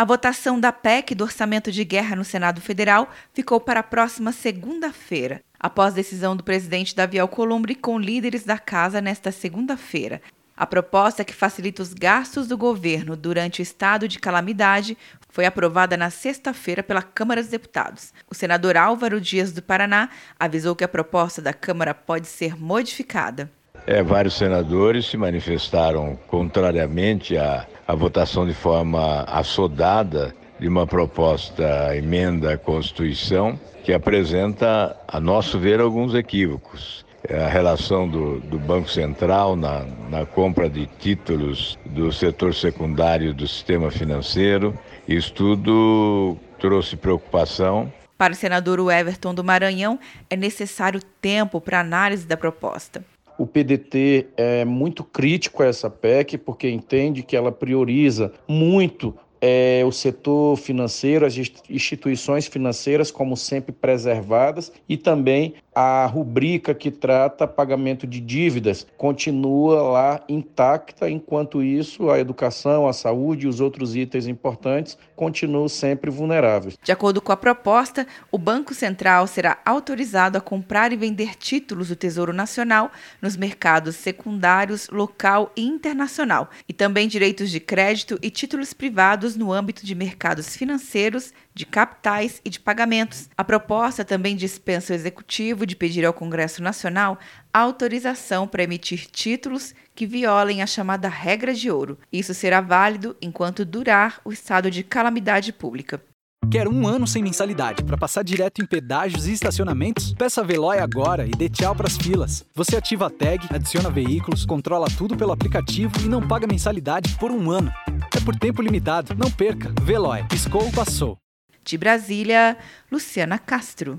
A votação da PEC do orçamento de guerra no Senado Federal ficou para a próxima segunda-feira, após decisão do presidente Davi Alcolumbre com líderes da casa nesta segunda-feira. A proposta que facilita os gastos do governo durante o estado de calamidade foi aprovada na sexta-feira pela Câmara dos Deputados. O senador Álvaro Dias do Paraná avisou que a proposta da Câmara pode ser modificada. É, vários senadores se manifestaram contrariamente à, à votação de forma assodada de uma proposta emenda à Constituição que apresenta, a nosso ver, alguns equívocos. É a relação do, do Banco Central na, na compra de títulos do setor secundário do sistema financeiro. Isso tudo trouxe preocupação para o senador Everton do Maranhão, é necessário tempo para análise da proposta. O PDT é muito crítico a essa PEC porque entende que ela prioriza muito é, o setor financeiro, as instituições financeiras, como sempre preservadas, e também a rubrica que trata pagamento de dívidas continua lá intacta, enquanto isso a educação, a saúde e os outros itens importantes continuam sempre vulneráveis. De acordo com a proposta, o Banco Central será autorizado a comprar e vender títulos do Tesouro Nacional nos mercados secundários, local e internacional, e também direitos de crédito e títulos privados no âmbito de mercados financeiros, de capitais e de pagamentos. A proposta também dispensa o executivo de pedir ao Congresso Nacional autorização para emitir títulos que violem a chamada regra de ouro. Isso será válido enquanto durar o estado de calamidade pública. Quer um ano sem mensalidade para passar direto em pedágios e estacionamentos? Peça a Veloy agora e dê tchau para as filas. Você ativa a tag, adiciona veículos, controla tudo pelo aplicativo e não paga mensalidade por um ano. É por tempo limitado. Não perca. Veloy. Piscou, passou. De Brasília, Luciana Castro.